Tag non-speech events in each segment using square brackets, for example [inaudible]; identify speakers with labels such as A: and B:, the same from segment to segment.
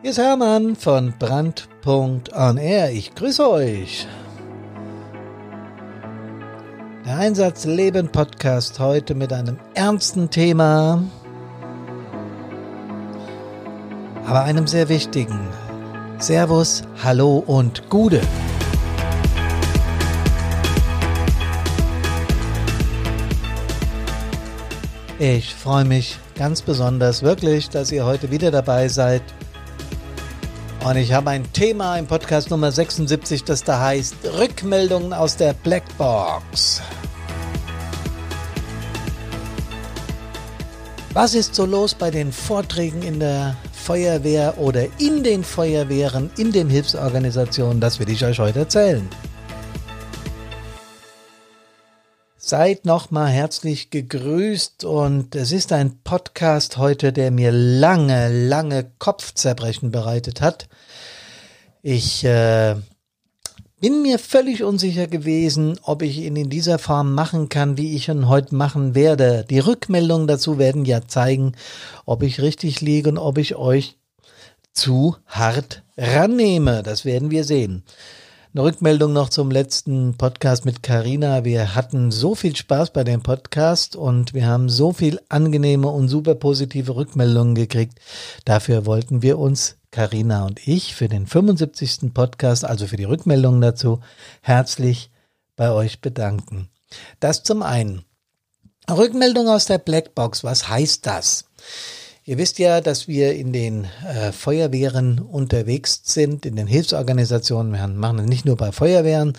A: Hier ist Hermann von Brand.on Ich grüße euch. Der Einsatz Leben Podcast heute mit einem ernsten Thema, aber einem sehr wichtigen. Servus, Hallo und Gude. Ich freue mich ganz besonders wirklich, dass ihr heute wieder dabei seid. Und ich habe ein Thema im Podcast Nummer 76, das da heißt Rückmeldungen aus der Blackbox. Was ist so los bei den Vorträgen in der Feuerwehr oder in den Feuerwehren, in den Hilfsorganisationen? Das will ich euch heute erzählen. Seid nochmal herzlich gegrüßt und es ist ein Podcast heute, der mir lange, lange Kopfzerbrechen bereitet hat. Ich äh, bin mir völlig unsicher gewesen, ob ich ihn in dieser Form machen kann, wie ich ihn heute machen werde. Die Rückmeldungen dazu werden ja zeigen, ob ich richtig liege und ob ich euch zu hart rannehme. Das werden wir sehen. Eine Rückmeldung noch zum letzten Podcast mit Carina. Wir hatten so viel Spaß bei dem Podcast und wir haben so viel angenehme und super positive Rückmeldungen gekriegt. Dafür wollten wir uns Carina und ich für den 75. Podcast, also für die Rückmeldungen dazu, herzlich bei euch bedanken. Das zum einen. Rückmeldung aus der Blackbox. Was heißt das? Ihr wisst ja, dass wir in den äh, Feuerwehren unterwegs sind, in den Hilfsorganisationen. Wir machen es nicht nur bei Feuerwehren,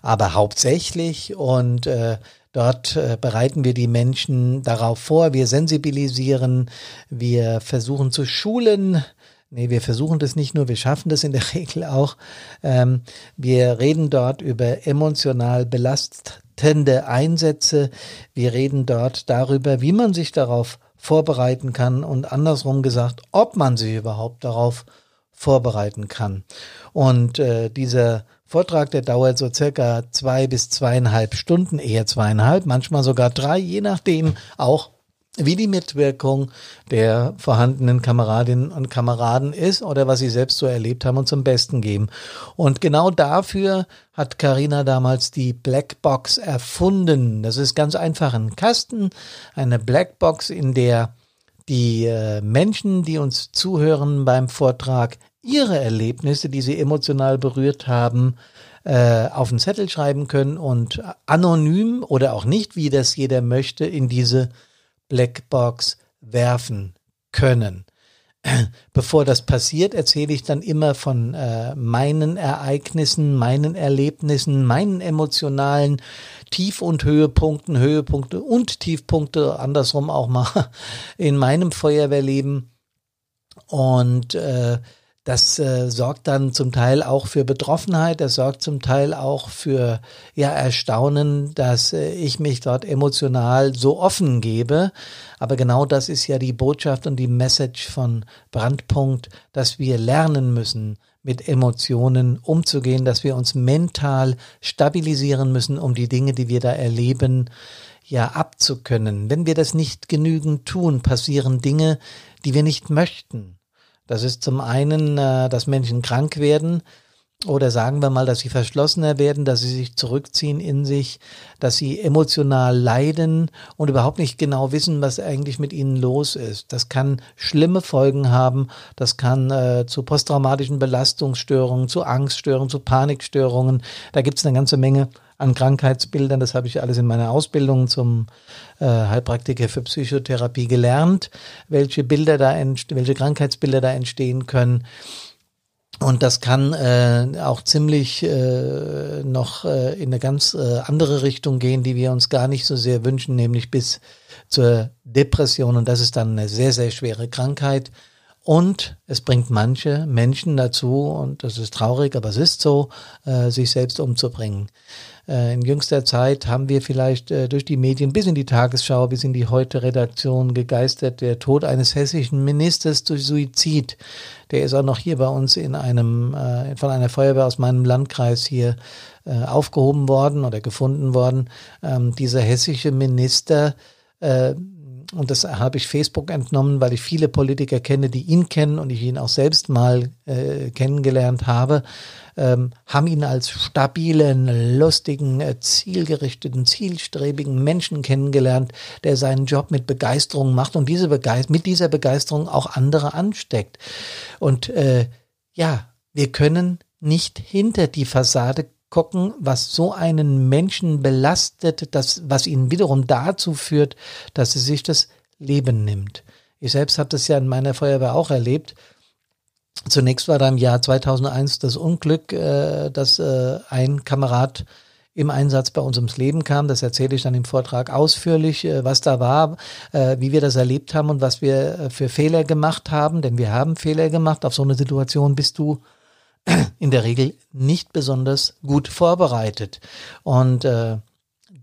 A: aber hauptsächlich. Und äh, dort äh, bereiten wir die Menschen darauf vor. Wir sensibilisieren, wir versuchen zu schulen. Nee, wir versuchen das nicht nur, wir schaffen das in der [laughs] Regel auch. Ähm, wir reden dort über emotional belastende Einsätze. Wir reden dort darüber, wie man sich darauf vorbereiten kann und andersrum gesagt, ob man sich überhaupt darauf vorbereiten kann. Und äh, dieser Vortrag, der dauert so circa zwei bis zweieinhalb Stunden, eher zweieinhalb, manchmal sogar drei, je nachdem auch wie die Mitwirkung der vorhandenen Kameradinnen und Kameraden ist oder was sie selbst so erlebt haben und zum Besten geben. Und genau dafür hat Karina damals die Blackbox erfunden. Das ist ganz einfach ein Kasten, eine Blackbox, in der die äh, Menschen, die uns zuhören beim Vortrag, ihre Erlebnisse, die sie emotional berührt haben, äh, auf einen Zettel schreiben können und anonym oder auch nicht, wie das jeder möchte, in diese Blackbox werfen können. [clears throat] Bevor das passiert, erzähle ich dann immer von äh, meinen Ereignissen, meinen Erlebnissen, meinen emotionalen Tief- und Höhepunkten, Höhepunkte und Tiefpunkte, andersrum auch mal [laughs] in meinem Feuerwehrleben. Und äh, das äh, sorgt dann zum Teil auch für Betroffenheit, das sorgt zum Teil auch für ja Erstaunen, dass äh, ich mich dort emotional so offen gebe. Aber genau das ist ja die Botschaft und die Message von Brandpunkt, dass wir lernen müssen, mit Emotionen umzugehen, dass wir uns mental stabilisieren müssen, um die Dinge, die wir da erleben, ja abzukönnen. Wenn wir das nicht genügend tun, passieren Dinge, die wir nicht möchten. Das ist zum einen, äh, dass Menschen krank werden oder sagen wir mal, dass sie verschlossener werden, dass sie sich zurückziehen in sich, dass sie emotional leiden und überhaupt nicht genau wissen, was eigentlich mit ihnen los ist. Das kann schlimme Folgen haben, das kann äh, zu posttraumatischen Belastungsstörungen, zu Angststörungen, zu Panikstörungen. Da gibt es eine ganze Menge an Krankheitsbildern. Das habe ich alles in meiner Ausbildung zum äh, Heilpraktiker für Psychotherapie gelernt, welche Bilder da, welche Krankheitsbilder da entstehen können. Und das kann äh, auch ziemlich äh, noch äh, in eine ganz äh, andere Richtung gehen, die wir uns gar nicht so sehr wünschen, nämlich bis zur Depression. Und das ist dann eine sehr, sehr schwere Krankheit. Und es bringt manche Menschen dazu, und das ist traurig, aber es ist so, äh, sich selbst umzubringen. Äh, in jüngster Zeit haben wir vielleicht äh, durch die Medien bis in die Tagesschau, bis in die Heute-Redaktion gegeistert, der Tod eines hessischen Ministers durch Suizid. Der ist auch noch hier bei uns in einem, äh, von einer Feuerwehr aus meinem Landkreis hier äh, aufgehoben worden oder gefunden worden. Ähm, dieser hessische Minister äh, und das habe ich Facebook entnommen, weil ich viele Politiker kenne, die ihn kennen und ich ihn auch selbst mal äh, kennengelernt habe, ähm, haben ihn als stabilen, lustigen, äh, zielgerichteten, zielstrebigen Menschen kennengelernt, der seinen Job mit Begeisterung macht und diese Begeist mit dieser Begeisterung auch andere ansteckt. Und äh, ja, wir können nicht hinter die Fassade gucken, was so einen Menschen belastet, das, was ihn wiederum dazu führt, dass er sich das Leben nimmt. Ich selbst habe das ja in meiner Feuerwehr auch erlebt. Zunächst war da im Jahr 2001 das Unglück, äh, dass äh, ein Kamerad im Einsatz bei uns ums Leben kam. Das erzähle ich dann im Vortrag ausführlich, äh, was da war, äh, wie wir das erlebt haben und was wir äh, für Fehler gemacht haben. Denn wir haben Fehler gemacht. Auf so eine Situation bist du in der Regel nicht besonders gut vorbereitet. Und äh,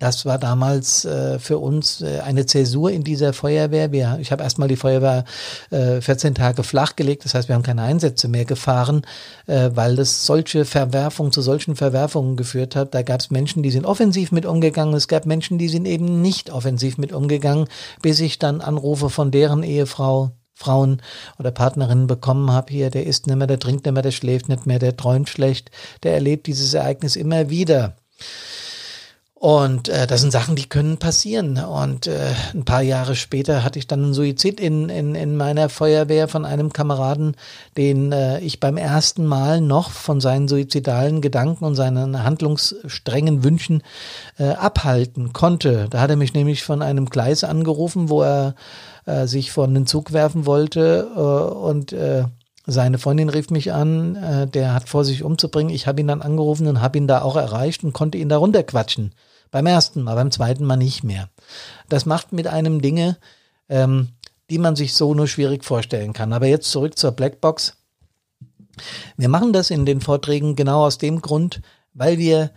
A: das war damals äh, für uns äh, eine Zäsur in dieser Feuerwehr. Wir, ich habe erstmal die Feuerwehr äh, 14 Tage flachgelegt, das heißt, wir haben keine Einsätze mehr gefahren, äh, weil das solche Verwerfungen zu solchen Verwerfungen geführt hat. Da gab es Menschen, die sind offensiv mit umgegangen, es gab Menschen, die sind eben nicht offensiv mit umgegangen, bis ich dann Anrufe von deren Ehefrau Frauen oder Partnerinnen bekommen habe, hier, der isst nicht mehr, der trinkt nicht mehr, der schläft nicht mehr, der träumt schlecht, der erlebt dieses Ereignis immer wieder. Und äh, das sind Sachen, die können passieren. Und äh, ein paar Jahre später hatte ich dann einen Suizid in, in, in meiner Feuerwehr von einem Kameraden, den äh, ich beim ersten Mal noch von seinen suizidalen Gedanken und seinen handlungsstrengen Wünschen äh, abhalten konnte. Da hat er mich nämlich von einem Gleis angerufen, wo er äh, sich von den Zug werfen wollte äh, und äh, seine Freundin rief mich an, äh, der hat vor sich umzubringen. Ich habe ihn dann angerufen und habe ihn da auch erreicht und konnte ihn da runterquatschen. Beim ersten Mal, beim zweiten Mal nicht mehr. Das macht mit einem Dinge, ähm, die man sich so nur schwierig vorstellen kann. Aber jetzt zurück zur Blackbox. Wir machen das in den Vorträgen genau aus dem Grund, weil wir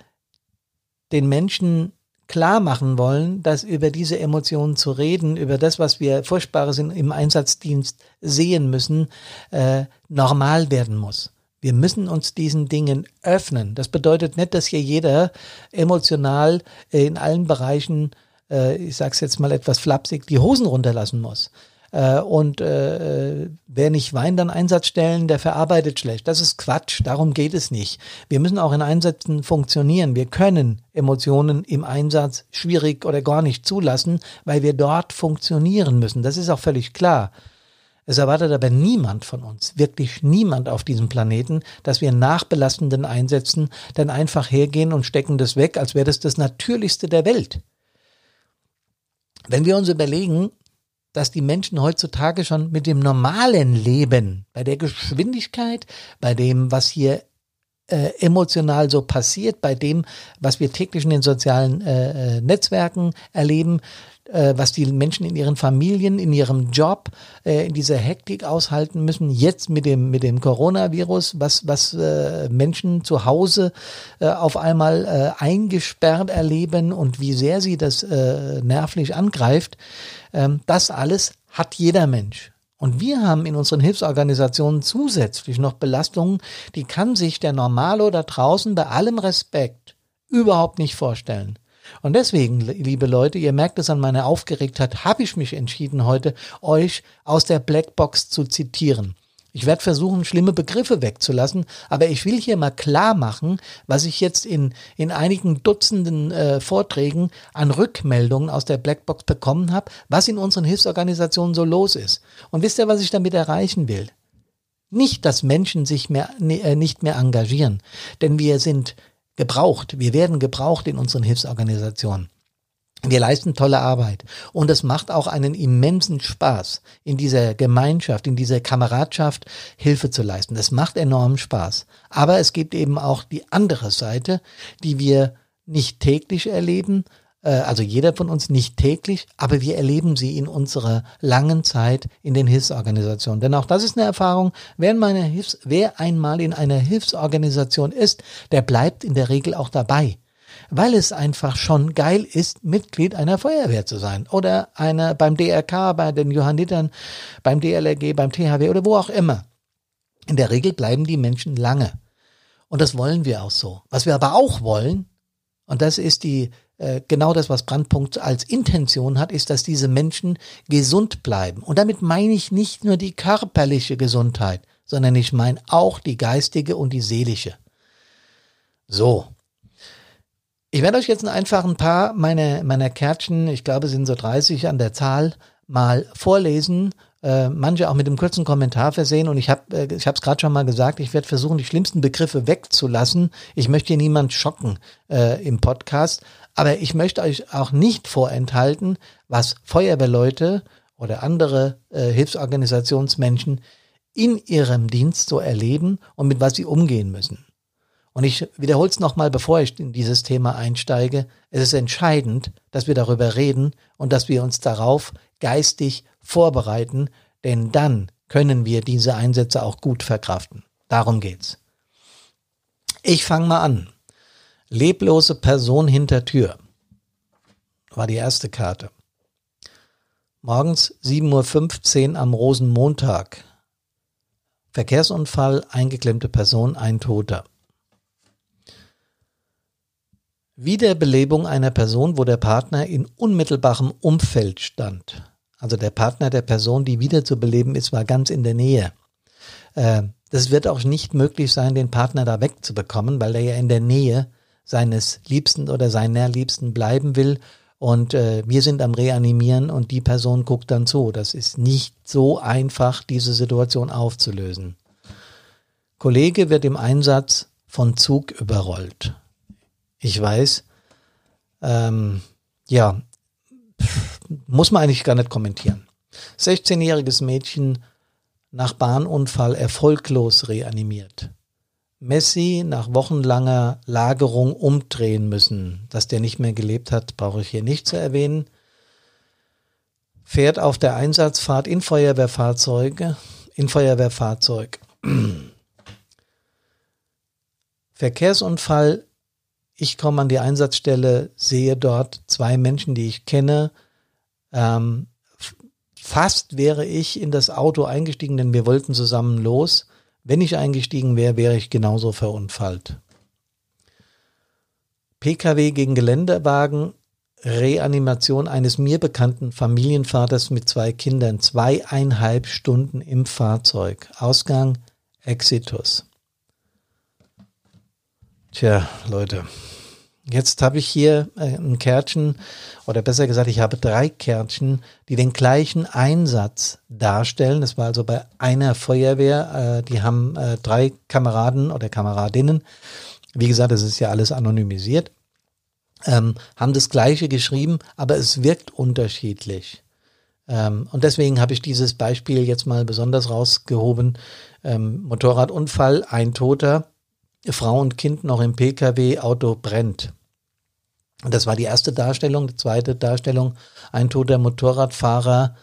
A: den Menschen klar machen wollen, dass über diese Emotionen zu reden, über das, was wir Furchtbares im Einsatzdienst sehen müssen, äh, normal werden muss. Wir müssen uns diesen Dingen öffnen. Das bedeutet nicht, dass hier jeder emotional äh, in allen Bereichen, äh, ich sage es jetzt mal etwas flapsig, die Hosen runterlassen muss. Äh, und wer nicht Wein dann Einsatz stellen, der verarbeitet schlecht. Das ist Quatsch, darum geht es nicht. Wir müssen auch in Einsätzen funktionieren. Wir können Emotionen im Einsatz schwierig oder gar nicht zulassen, weil wir dort funktionieren müssen. Das ist auch völlig klar. Es erwartet aber niemand von uns, wirklich niemand auf diesem Planeten, dass wir nach belastenden Einsätzen dann einfach hergehen und stecken das weg, als wäre das das Natürlichste der Welt. Wenn wir uns überlegen, dass die Menschen heutzutage schon mit dem normalen Leben, bei der Geschwindigkeit, bei dem, was hier äh, emotional so passiert, bei dem, was wir täglich in den sozialen äh, äh Netzwerken erleben, äh, was die Menschen in ihren Familien, in ihrem Job, äh, in dieser Hektik aushalten müssen. Jetzt mit dem, mit dem Coronavirus, was, was äh, Menschen zu Hause auf einmal eingesperrt erleben und wie sehr sie das nervlich angreift. Ähm, das alles hat jeder Mensch. Und wir haben in unseren Hilfsorganisationen zusätzlich noch Belastungen, die kann sich der Normalo da draußen bei allem Respekt überhaupt nicht vorstellen. Und deswegen, liebe Leute, ihr merkt es an meiner Aufgeregtheit, habe ich mich entschieden, heute euch aus der Blackbox zu zitieren. Ich werde versuchen, schlimme Begriffe wegzulassen, aber ich will hier mal klar machen, was ich jetzt in, in einigen Dutzenden äh, Vorträgen an Rückmeldungen aus der Blackbox bekommen habe, was in unseren Hilfsorganisationen so los ist. Und wisst ihr, was ich damit erreichen will? Nicht, dass Menschen sich mehr, äh, nicht mehr engagieren, denn wir sind gebraucht. Wir werden gebraucht in unseren Hilfsorganisationen. Wir leisten tolle Arbeit und es macht auch einen immensen Spaß, in dieser Gemeinschaft, in dieser Kameradschaft Hilfe zu leisten. Es macht enormen Spaß. Aber es gibt eben auch die andere Seite, die wir nicht täglich erleben, äh, also jeder von uns nicht täglich, aber wir erleben sie in unserer langen Zeit in den Hilfsorganisationen. Denn auch das ist eine Erfahrung, wer, Hilfs-, wer einmal in einer Hilfsorganisation ist, der bleibt in der Regel auch dabei weil es einfach schon geil ist, Mitglied einer Feuerwehr zu sein oder einer beim DRK, bei den Johannitern, beim DLRG, beim THW oder wo auch immer. In der Regel bleiben die Menschen lange. Und das wollen wir auch so. Was wir aber auch wollen, und das ist die äh, genau das, was Brandpunkt als Intention hat, ist, dass diese Menschen gesund bleiben. Und damit meine ich nicht nur die körperliche Gesundheit, sondern ich meine auch die geistige und die seelische. So. Ich werde euch jetzt einfach ein paar meiner, meiner Kärtchen, ich glaube, sind so 30 an der Zahl, mal vorlesen äh, manche auch mit einem kurzen Kommentar versehen. Und ich habe äh, ich es gerade schon mal gesagt, ich werde versuchen, die schlimmsten Begriffe wegzulassen. Ich möchte hier niemand schocken äh, im Podcast. Aber ich möchte euch auch nicht vorenthalten, was Feuerwehrleute oder andere äh, Hilfsorganisationsmenschen in ihrem Dienst so erleben und mit was sie umgehen müssen. Und ich wiederhole es nochmal, bevor ich in dieses Thema einsteige. Es ist entscheidend, dass wir darüber reden und dass wir uns darauf geistig vorbereiten, denn dann können wir diese Einsätze auch gut verkraften. Darum geht's. Ich fange mal an. Leblose Person hinter Tür war die erste Karte. Morgens 7.15 Uhr am Rosenmontag. Verkehrsunfall, eingeklemmte Person, ein Toter. Wiederbelebung einer Person, wo der Partner in unmittelbarem Umfeld stand. Also der Partner der Person, die wiederzubeleben ist, war ganz in der Nähe. Äh, das wird auch nicht möglich sein, den Partner da wegzubekommen, weil er ja in der Nähe seines Liebsten oder seiner Liebsten bleiben will. Und äh, wir sind am Reanimieren und die Person guckt dann zu. Das ist nicht so einfach, diese Situation aufzulösen. Kollege wird im Einsatz von Zug überrollt. Ich weiß, ähm, ja, muss man eigentlich gar nicht kommentieren. 16-jähriges Mädchen nach Bahnunfall erfolglos reanimiert. Messi nach wochenlanger Lagerung umdrehen müssen. Dass der nicht mehr gelebt hat, brauche ich hier nicht zu erwähnen. Fährt auf der Einsatzfahrt in Feuerwehrfahrzeuge, in Feuerwehrfahrzeug. [clears throat] Verkehrsunfall. Ich komme an die Einsatzstelle, sehe dort zwei Menschen, die ich kenne, ähm, fast wäre ich in das Auto eingestiegen, denn wir wollten zusammen los. Wenn ich eingestiegen wäre, wäre ich genauso verunfallt. Pkw gegen Geländewagen, Reanimation eines mir bekannten Familienvaters mit zwei Kindern, zweieinhalb Stunden im Fahrzeug. Ausgang Exitus. Tja, Leute, Jetzt habe ich hier äh, ein Kärtchen, oder besser gesagt, ich habe drei Kärtchen, die den gleichen Einsatz darstellen. Das war also bei einer Feuerwehr. Äh, die haben äh, drei Kameraden oder Kameradinnen. Wie gesagt, das ist ja alles anonymisiert. Ähm, haben das Gleiche geschrieben, aber es wirkt unterschiedlich. Ähm, und deswegen habe ich dieses Beispiel jetzt mal besonders rausgehoben. Ähm, Motorradunfall, ein Toter, Frau und Kind noch im Pkw, Auto brennt. Das war die erste Darstellung. Die zweite Darstellung, ein toter Motorradfahrer,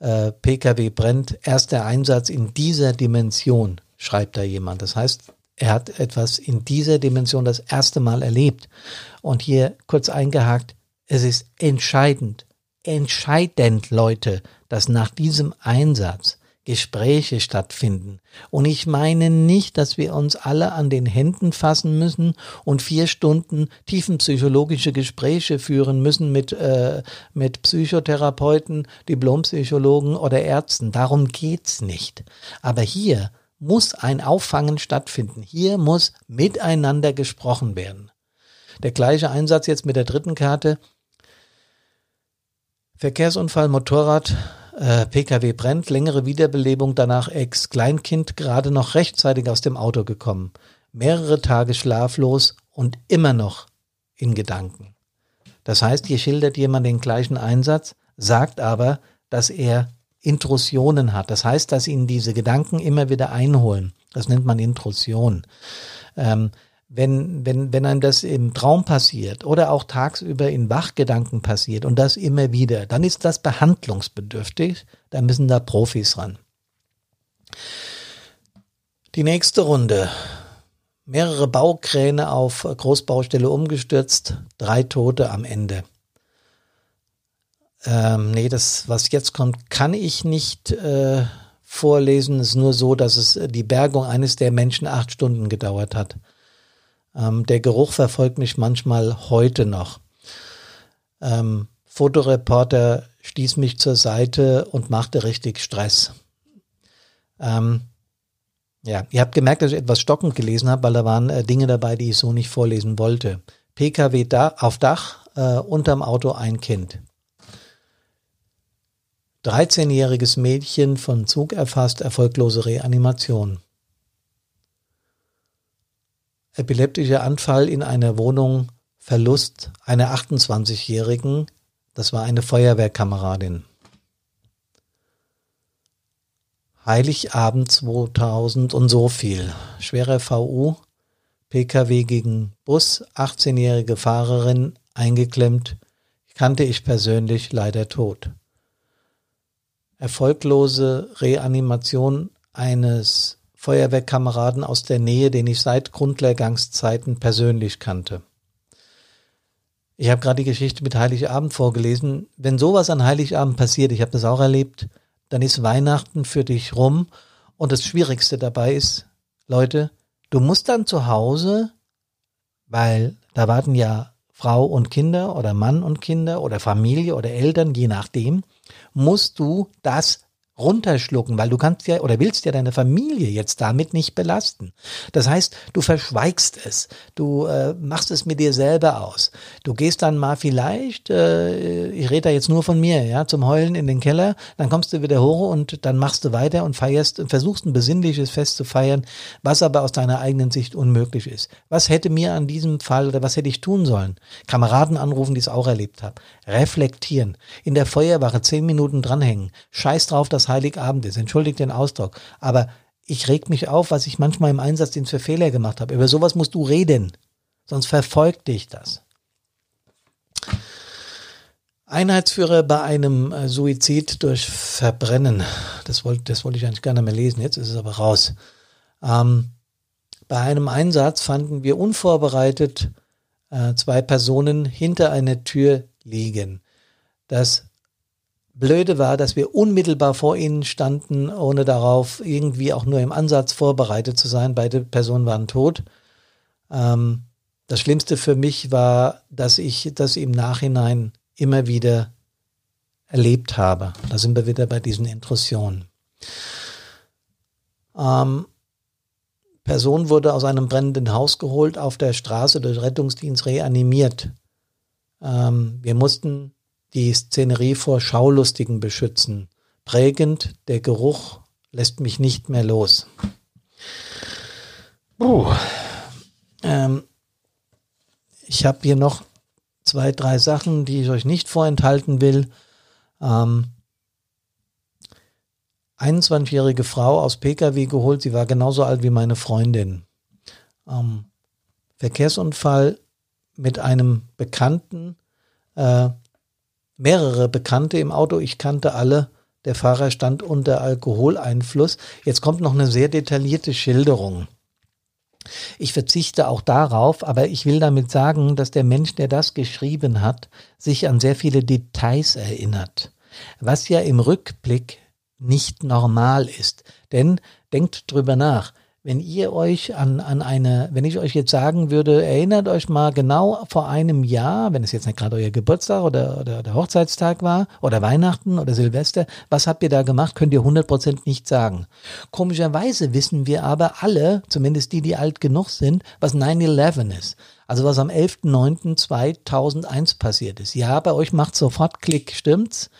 A: äh, Pkw brennt. Erster Einsatz in dieser Dimension, schreibt da jemand. Das heißt, er hat etwas in dieser Dimension das erste Mal erlebt. Und hier kurz eingehakt, es ist entscheidend, entscheidend, Leute, dass nach diesem Einsatz Gespräche stattfinden. Und ich meine nicht, dass wir uns alle an den Händen fassen müssen und vier Stunden tiefenpsychologische Gespräche führen müssen mit, äh, mit Psychotherapeuten, Diplompsychologen oder Ärzten. Darum geht's nicht. Aber hier muss ein Auffangen stattfinden. Hier muss miteinander gesprochen werden. Der gleiche Einsatz jetzt mit der dritten Karte. Verkehrsunfall, Motorrad, äh, Pkw brennt, längere Wiederbelebung, danach Ex-Kleinkind gerade noch rechtzeitig aus dem Auto gekommen. Mehrere Tage schlaflos und immer noch in Gedanken. Das heißt, hier schildert jemand den gleichen Einsatz, sagt aber, dass er Intrusionen hat. Das heißt, dass ihn diese Gedanken immer wieder einholen. Das nennt man Intrusion. Ähm, wenn, wenn, wenn einem das im Traum passiert oder auch tagsüber in Wachgedanken passiert und das immer wieder, dann ist das behandlungsbedürftig. Da müssen da Profis ran. Die nächste Runde. Mehrere Baukräne auf Großbaustelle umgestürzt, drei Tote am Ende. Ähm, nee, das, was jetzt kommt, kann ich nicht äh, vorlesen. Es ist nur so, dass es die Bergung eines der Menschen acht Stunden gedauert hat. Ähm, der Geruch verfolgt mich manchmal heute noch. ähm, Fotoreporter stieß mich zur Seite und machte richtig Stress. Ähm, ja, ihr habt gemerkt, dass ich etwas stockend gelesen habe, weil da waren äh, Dinge dabei, die ich so nicht vorlesen wollte. PKW da, auf Dach, äh, unterm Auto ein Kind. 13-jähriges Mädchen von Zug erfasst, erfolglose Reanimation. Epileptischer Anfall in einer Wohnung, Verlust einer 28-jährigen, das war eine Feuerwehrkameradin. Heiligabend 2000 und so viel. Schwerer VU, PKW gegen Bus, 18-jährige Fahrerin eingeklemmt, kannte ich persönlich leider tot. Erfolglose Reanimation eines Feuerwehrkameraden aus der Nähe, den ich seit Grundlehrgangszeiten persönlich kannte. Ich habe gerade die Geschichte mit Heiligabend vorgelesen. Wenn sowas an Heiligabend passiert, ich habe das auch erlebt, dann ist Weihnachten für dich rum. Und das Schwierigste dabei ist, Leute, du musst dann zu Hause, weil da warten ja Frau und Kinder oder Mann und Kinder oder Familie oder Eltern, je nachdem, musst du das runterschlucken, weil du kannst ja oder willst ja deine Familie jetzt damit nicht belasten. Das heißt, du verschweigst es, du äh, machst es mit dir selber aus. Du gehst dann mal vielleicht, äh, ich rede da jetzt nur von mir, ja, zum Heulen in den Keller, dann kommst du wieder hoch und dann machst du weiter und feierst und versuchst ein besinnliches Fest zu feiern, was aber aus deiner eigenen Sicht unmöglich ist. Was hätte mir an diesem Fall oder was hätte ich tun sollen? Kameraden anrufen, die es auch erlebt haben. Reflektieren. In der Feuerwache zehn Minuten dranhängen. Scheiß drauf, dass Heiligabend ist. Entschuldigt den Ausdruck. Aber ich reg mich auf, was ich manchmal im Einsatzdienst für Fehler gemacht habe. Über sowas musst du reden. Sonst verfolgt dich das. Einheitsführer bei einem äh, Suizid durch Verbrennen. Das wollte, das wollte ich eigentlich gar nicht mehr lesen. Jetzt ist es aber raus. Ähm, bei einem Einsatz fanden wir unvorbereitet äh, zwei Personen hinter einer Tür liegen. Das Blöde war, dass wir unmittelbar vor ihnen standen, ohne darauf irgendwie auch nur im Ansatz vorbereitet zu sein. Beide Personen waren tot. Ähm, das Schlimmste für mich war, dass ich das im Nachhinein immer wieder erlebt habe. Da sind wir wieder bei diesen Intrusionen. Ähm, Person wurde aus einem brennenden Haus geholt, auf der Straße durch Rettungsdienst reanimiert. Ähm, wir mussten die Szenerie vor Schaulustigen beschützen. Prägend, der Geruch lässt mich nicht mehr los. Uh, ähm, ich habe hier noch zwei, drei Sachen, die ich euch nicht vorenthalten will. Ähm, 21-jährige Frau aus Pkw geholt, sie war genauso alt wie meine Freundin. Ähm, Verkehrsunfall mit einem Bekannten, äh, mehrere Bekannte im Auto, ich kannte alle. Der Fahrer stand unter Alkoholeinfluss. Jetzt kommt noch eine sehr detaillierte Schilderung. Ich verzichte auch darauf, aber ich will damit sagen, dass der Mensch, der das geschrieben hat, sich an sehr viele Details erinnert, was ja im Rückblick nicht normal ist. Denn denkt drüber nach, wenn ihr euch an, an eine, wenn ich euch jetzt sagen würde, erinnert euch mal genau vor einem Jahr, wenn es jetzt nicht gerade euer Geburtstag oder, oder der Hochzeitstag war oder Weihnachten oder Silvester, was habt ihr da gemacht, könnt ihr 100% nicht sagen. Komischerweise wissen wir aber alle, zumindest die, die alt genug sind, was 9-11 ist. Also was am 11.09.2001 passiert ist. Ja, bei euch macht sofort Klick, stimmt's?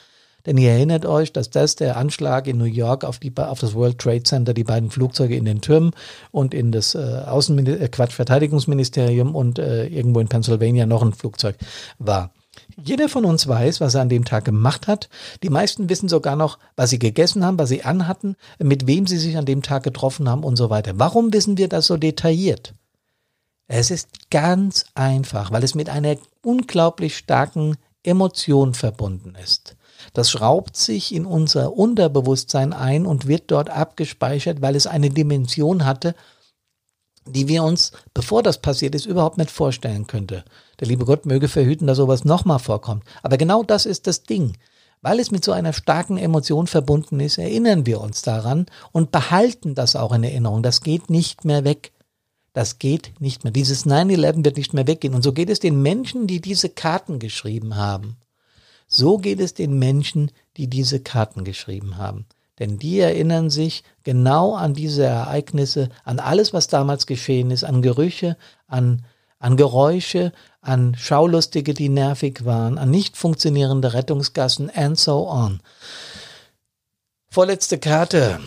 A: Denn ihr erinnert euch, dass das der Anschlag in New York auf, die, auf das World Trade Center, die beiden Flugzeuge in den Türmen und in das äh, Außenminister äh, Quatsch, Verteidigungsministerium und äh, irgendwo in Pennsylvania noch ein Flugzeug war. Jeder von uns weiß, was er an dem Tag gemacht hat. Die meisten wissen sogar noch, was sie gegessen haben, was sie anhatten, mit wem sie sich an dem Tag getroffen haben und so weiter. Warum wissen wir das so detailliert? Es ist ganz einfach, weil es mit einer unglaublich starken Emotion verbunden ist. Das schraubt sich in unser Unterbewusstsein ein und wird dort abgespeichert, weil es eine Dimension hatte, die wir uns, bevor das passiert ist, überhaupt nicht vorstellen könnte. Der liebe Gott möge verhüten, dass sowas nochmal vorkommt. Aber genau das ist das Ding. Weil es mit so einer starken Emotion verbunden ist, erinnern wir uns daran und behalten das auch in Erinnerung. Das geht nicht mehr weg. Das geht nicht mehr. Dieses 9-11 wird nicht mehr weggehen. Und so geht es den Menschen, die diese Karten geschrieben haben. So geht es den Menschen, die diese Karten geschrieben haben. Denn die erinnern sich genau an diese Ereignisse, an alles, was damals geschehen ist, an Gerüche, an, an Geräusche, an Schaulustige, die nervig waren, an nicht funktionierende Rettungsgassen and so on. Vorletzte Karte.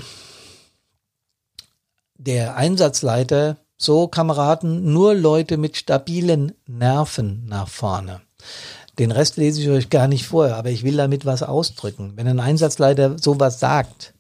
A: Der Einsatzleiter, so Kameraden, nur Leute mit stabilen Nerven nach vorne. Den Rest lese ich euch gar nicht vor, aber ich will damit was ausdrücken. Wenn ein Einsatzleiter sowas sagt,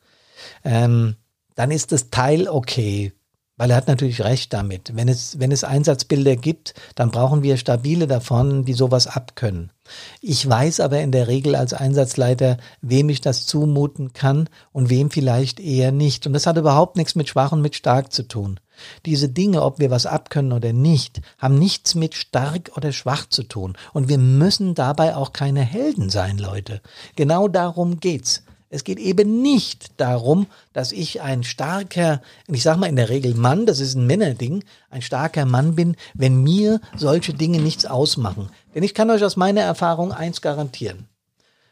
A: ähm, dann ist das Teil okay, weil er hat natürlich recht damit. Wenn es, wenn es Einsatzbilder gibt, dann brauchen wir stabile davon, die sowas abkönnen. Ich weiß aber in der Regel als Einsatzleiter, wem ich das zumuten kann und wem vielleicht eher nicht. Und das hat überhaupt nichts mit schwach und mit stark zu tun. Diese Dinge, ob wir was abkönnen oder nicht, haben nichts mit stark oder schwach zu tun. Und wir müssen dabei auch keine Helden sein, Leute. Genau darum geht's. Es geht eben nicht darum, dass ich ein starker, ich sage mal in der Regel Mann, das ist ein Männerding, ein starker Mann bin, wenn mir solche Dinge nichts ausmachen. Denn ich kann euch aus meiner Erfahrung eins garantieren.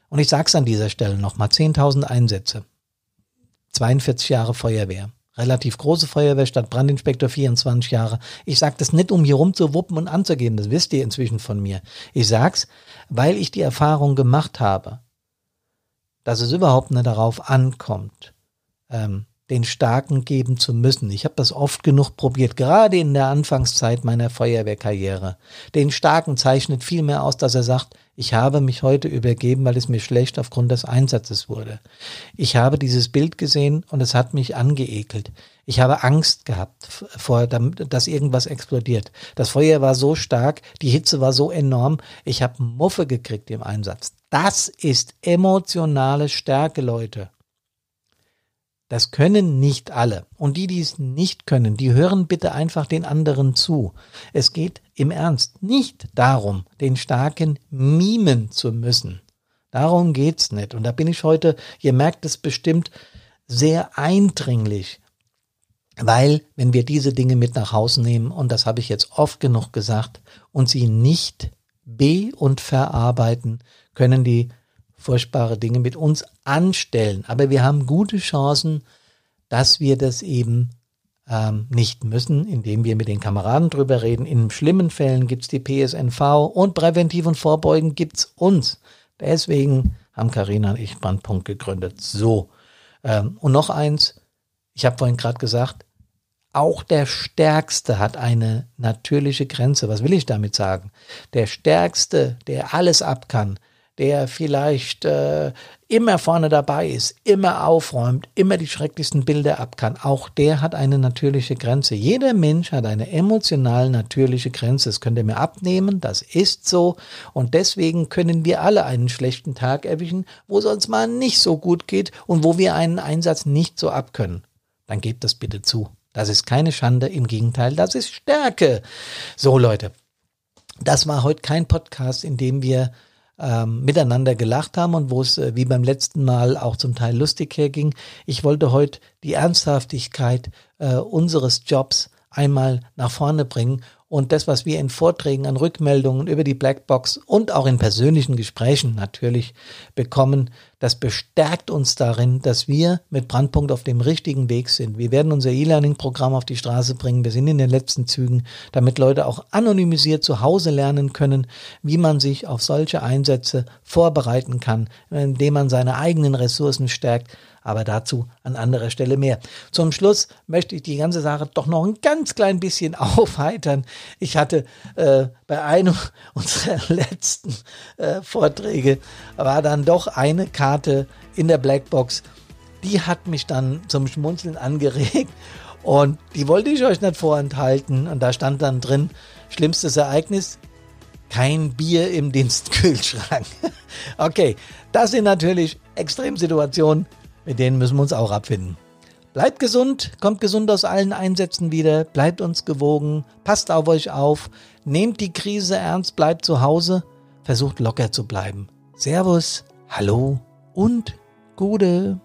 A: Und ich sage es an dieser Stelle nochmal, 10.000 Einsätze, 42 Jahre Feuerwehr, relativ große Feuerwehr, statt Brandinspektor 24 Jahre. Ich sage das nicht, um hier rumzuwuppen und anzugehen, das wisst ihr inzwischen von mir. Ich sag's, weil ich die Erfahrung gemacht habe, dass es überhaupt nicht darauf ankommt, ähm, den Starken geben zu müssen. Ich habe das oft genug probiert, gerade in der Anfangszeit meiner Feuerwehrkarriere. Den Starken zeichnet viel mehr aus, dass er sagt, ich habe mich heute übergeben, weil es mir schlecht aufgrund des Einsatzes wurde. Ich habe dieses Bild gesehen und es hat mich angeekelt. Ich habe Angst gehabt vor, dass irgendwas explodiert. Das Feuer war so stark, die Hitze war so enorm, ich habe Muffe gekriegt im Einsatz. Das ist emotionale Stärke, Leute. Das können nicht alle. Und die, die es nicht können, die hören bitte einfach den anderen zu. Es geht im Ernst nicht darum, den Starken mimen zu müssen. Darum geht's nicht. Und da bin ich heute, ihr merkt es bestimmt, sehr eindringlich. Weil, wenn wir diese Dinge mit nach Hause nehmen, und das habe ich jetzt oft genug gesagt, und sie nicht be- und verarbeiten, können die furchtbare Dinge mit uns anstellen. Aber wir haben gute Chancen, dass wir das eben ähm, nicht müssen, indem wir mit den Kameraden drüber reden. In schlimmen Fällen gibt's die PSNV und präventiv und vorbeugen gibt's uns. Deswegen haben Karina und ich Brandpunkt gegründet. So. Ähm, und noch eins, ich habe vorhin gerade gesagt, auch der Stärkste hat eine natürliche Grenze. Was will ich damit sagen? Der Stärkste, der alles ab kann, der vielleicht äh, immer vorne dabei ist, immer aufräumt, immer die schrecklichsten Bilder ab kann, auch der hat eine natürliche Grenze. Jeder Mensch hat eine emotional natürliche Grenze. Das könnt ihr mir abnehmen, das ist so. Und deswegen können wir alle einen schlechten Tag erwischen, wo es uns mal nicht so gut geht und wo wir einen Einsatz nicht so abkönnen. Dann gebt das bitte zu. Das ist keine Schande, im Gegenteil, das ist Stärke. So Leute, das war heute kein Podcast, in dem wir ähm, miteinander gelacht haben und wo es äh, wie beim letzten Mal auch zum Teil lustig herging. Ich wollte heute die Ernsthaftigkeit äh, unseres Jobs einmal nach vorne bringen und das, was wir in Vorträgen an Rückmeldungen über die Blackbox und auch in persönlichen Gesprächen natürlich bekommen, das bestärkt uns darin, dass wir mit Brandpunkt auf dem richtigen Weg sind. Wir werden unser E-Learning-Programm auf die Straße bringen. Wir sind in den letzten Zügen, damit Leute auch anonymisiert zu Hause lernen können, wie man sich auf solche Einsätze vorbereiten kann, indem man seine eigenen Ressourcen stärkt aber dazu an anderer Stelle mehr. Zum Schluss möchte ich die ganze Sache doch noch ein ganz klein bisschen [laughs] aufheitern. Ich hatte äh, bei einem [laughs] unserer letzten äh, Vorträge war dann doch eine Karte in der Blackbox, die hat mich dann zum Schmunzeln angeregt und die wollte ich euch nicht vorenthalten und da stand dann drin, schlimmstes Ereignis, kein Bier im [laughs] Dienstkühlschrank. okay, das sind natürlich Extremsituationen, mit denen müssen wir uns auch abfinden. Bleibt gesund, kommt gesund aus allen Einsätzen wieder, bleibt uns gewogen, passt auf euch auf, nehmt die Krise ernst, bleibt zu Hause, versucht locker zu bleiben. Servus, hallo und Gude.